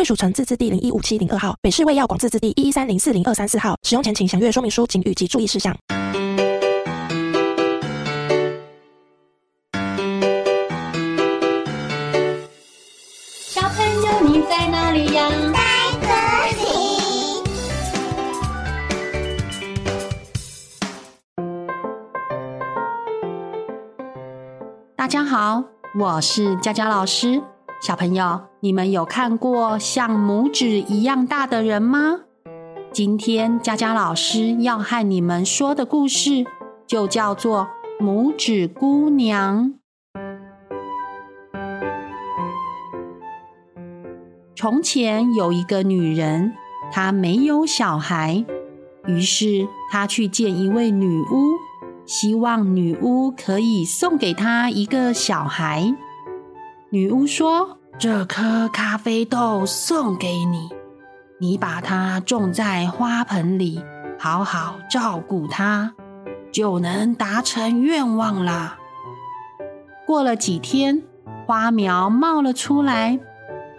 贵属城自治地零一五七零二号，北市卫药广自治地一一三零四零二三四号。使用前请详阅说明书、警语及注意事项。小朋友，你在哪里呀？在这里。大家好，我是佳佳老师。小朋友，你们有看过像拇指一样大的人吗？今天佳佳老师要和你们说的故事，就叫做《拇指姑娘》。从前有一个女人，她没有小孩，于是她去见一位女巫，希望女巫可以送给她一个小孩。女巫说：“这颗咖啡豆送给你，你把它种在花盆里，好好照顾它，就能达成愿望啦。”过了几天，花苗冒了出来，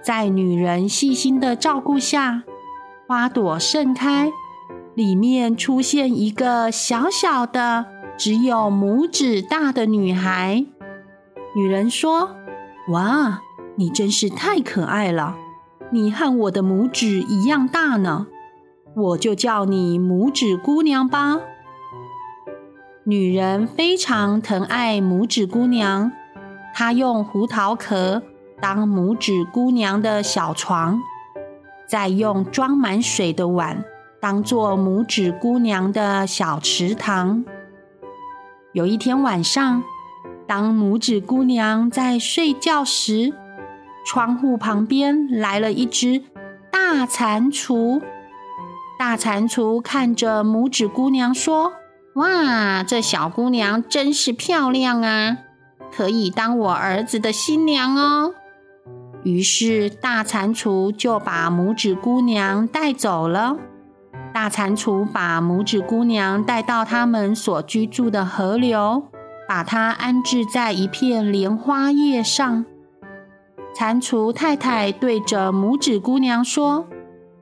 在女人细心的照顾下，花朵盛开，里面出现一个小小的、只有拇指大的女孩。女人说。哇，你真是太可爱了！你和我的拇指一样大呢，我就叫你拇指姑娘吧。女人非常疼爱拇指姑娘，她用胡桃壳当拇指姑娘的小床，再用装满水的碗当做拇指姑娘的小池塘。有一天晚上，当拇指姑娘在睡觉时，窗户旁边来了一只大蟾蜍。大蟾蜍看着拇指姑娘说：“哇，这小姑娘真是漂亮啊，可以当我儿子的新娘哦。”于是大蟾蜍就把拇指姑娘带走了。大蟾蜍把拇指姑娘带到他们所居住的河流。把它安置在一片莲花叶上。蟾蜍太太对着拇指姑娘说：“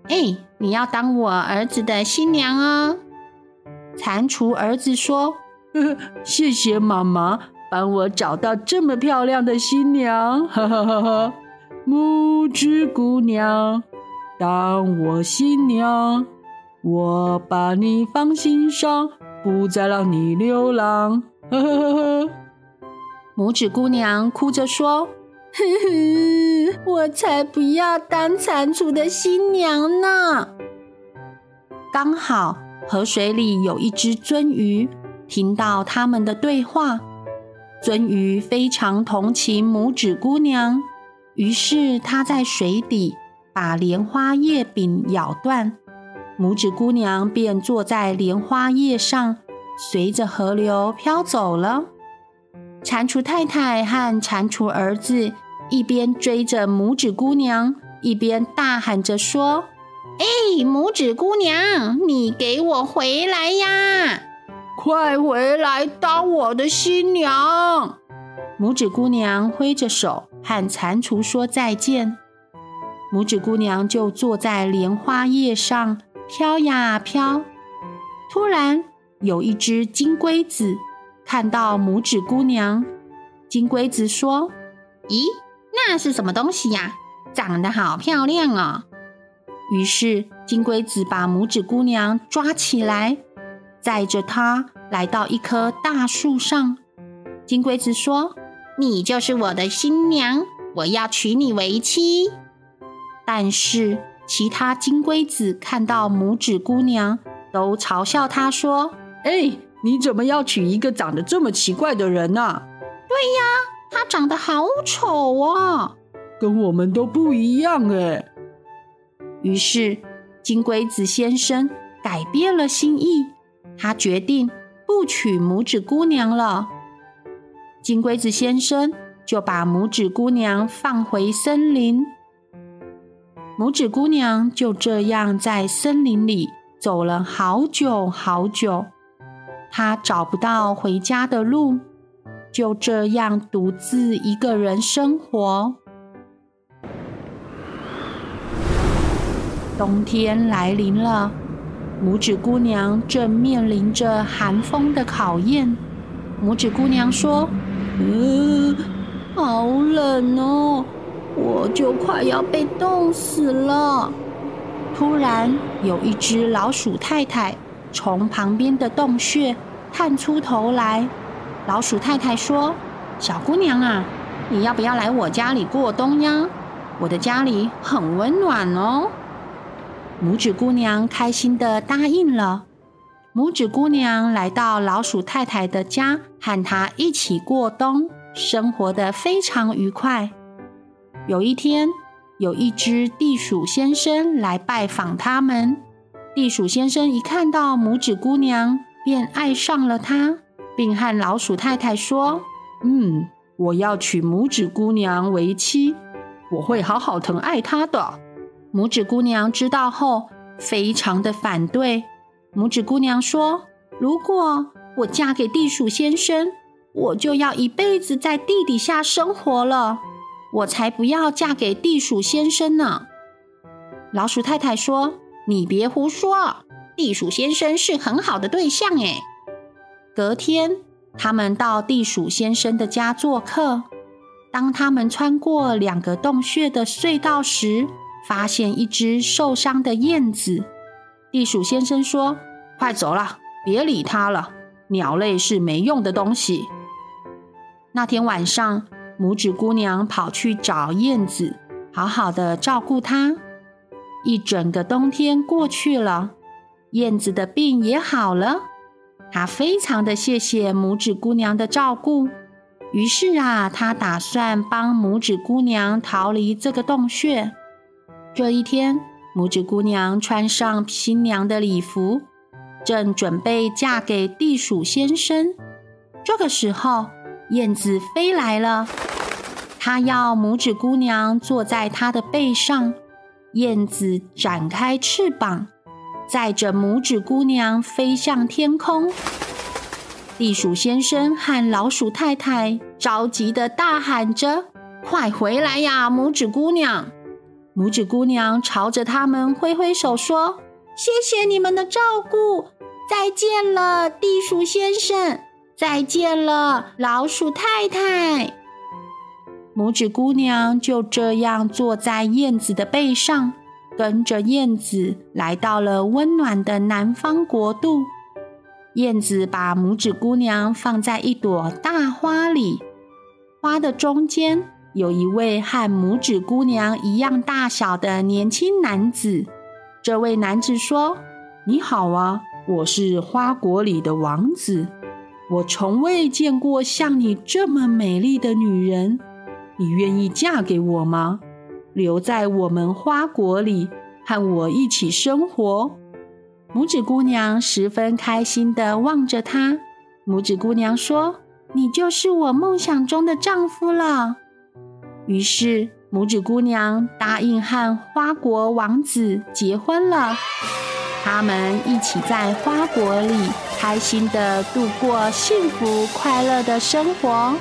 哎，你要当我儿子的新娘哦。”蟾蜍儿子说：“呵 呵，谢谢妈妈帮我找到这么漂亮的新娘。”哈哈哈哈！拇指姑娘，当我新娘，我把你放心上，不再让你流浪。呵呵呵呵，拇指姑娘哭着说：“呵呵，我才不要当蟾蜍的新娘呢！” 刚好河水里有一只鳟鱼，听到他们的对话。鳟鱼非常同情拇指姑娘，于是它在水底把莲花叶柄咬断，拇指姑娘便坐在莲花叶上。随着河流飘走了，蟾蜍太太和蟾蜍儿子一边追着拇指姑娘，一边大喊着说：“哎，拇指姑娘，你给我回来呀！快回来当我的新娘！”拇指姑娘挥着手和蟾蜍说再见，拇指姑娘就坐在莲花叶上飘呀飘，突然。有一只金龟子看到拇指姑娘，金龟子说：“咦，那是什么东西呀？长得好漂亮哦！”于是金龟子把拇指姑娘抓起来，载着她来到一棵大树上。金龟子说：“你就是我的新娘，我要娶你为妻。”但是其他金龟子看到拇指姑娘，都嘲笑她说。哎，你怎么要娶一个长得这么奇怪的人呢？对呀，他长得好丑啊。跟我们都不一样哎。于是金龟子先生改变了心意，他决定不娶拇指姑娘了。金龟子先生就把拇指姑娘放回森林。拇指姑娘就这样在森林里走了好久好久，他找不到回家的路，就这样独自一个人生活。冬天来临了，拇指姑娘正面临着寒风的考验。拇指姑娘说：“嗯，好冷哦。”我就快要被冻死了！突然，有一只老鼠太太从旁边的洞穴探出头来。老鼠太太说：“小姑娘啊，你要不要来我家里过冬呀？我的家里很温暖哦。”拇指姑娘开心的答应了。拇指姑娘来到老鼠太太的家，和她一起过冬，生活的非常愉快。有一天，有一只地鼠先生来拜访他们。地鼠先生一看到拇指姑娘，便爱上了她，并和老鼠太太说：“嗯，我要娶拇指姑娘为妻，我会好好疼爱她的。”拇指姑娘知道后，非常的反对。拇指姑娘说：“如果我嫁给地鼠先生，我就要一辈子在地底下生活了。”我才不要嫁给地鼠先生呢！老鼠太太说：“你别胡说，地鼠先生是很好的对象。”哎，隔天，他们到地鼠先生的家做客。当他们穿过两个洞穴的隧道时，发现一只受伤的燕子。地鼠先生说：“快走了，别理它了，鸟类是没用的东西。”那天晚上，拇指姑娘跑去找燕子，好好的照顾它。一整个冬天过去了，燕子的病也好了。她非常的谢谢拇指姑娘的照顾。于是啊，她打算帮拇指姑娘逃离这个洞穴。这一天，拇指姑娘穿上新娘的礼服，正准备嫁给地鼠先生。这个时候，燕子飞来了。他要拇指姑娘坐在他的背上，燕子展开翅膀，载着拇指姑娘飞向天空。地鼠先生和老鼠太太着急地大喊着：“快回来呀，拇指姑娘！”拇指姑娘朝着他们挥挥手说：“谢谢你们的照顾，再见了，地鼠先生，再见了，老鼠太太。”拇指姑娘就这样坐在燕子的背上，跟着燕子来到了温暖的南方国度。燕子把拇指姑娘放在一朵大花里，花的中间有一位和拇指姑娘一样大小的年轻男子。这位男子说：“你好啊，我是花国里的王子，我从未见过像你这么美丽的女人。”你愿意嫁给我吗？留在我们花国里，和我一起生活。拇指姑娘十分开心地望着他。拇指姑娘说：“你就是我梦想中的丈夫了。”于是，拇指姑娘答应和花国王子结婚了。他们一起在花国里开心地度过幸福快乐的生活。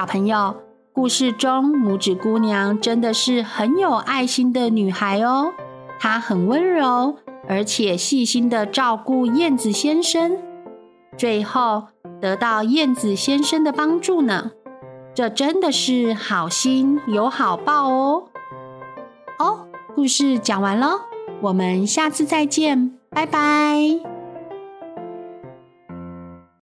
小朋友，故事中拇指姑娘真的是很有爱心的女孩哦。她很温柔，而且细心地照顾燕子先生，最后得到燕子先生的帮助呢。这真的是好心有好报哦。哦，故事讲完了，我们下次再见，拜拜。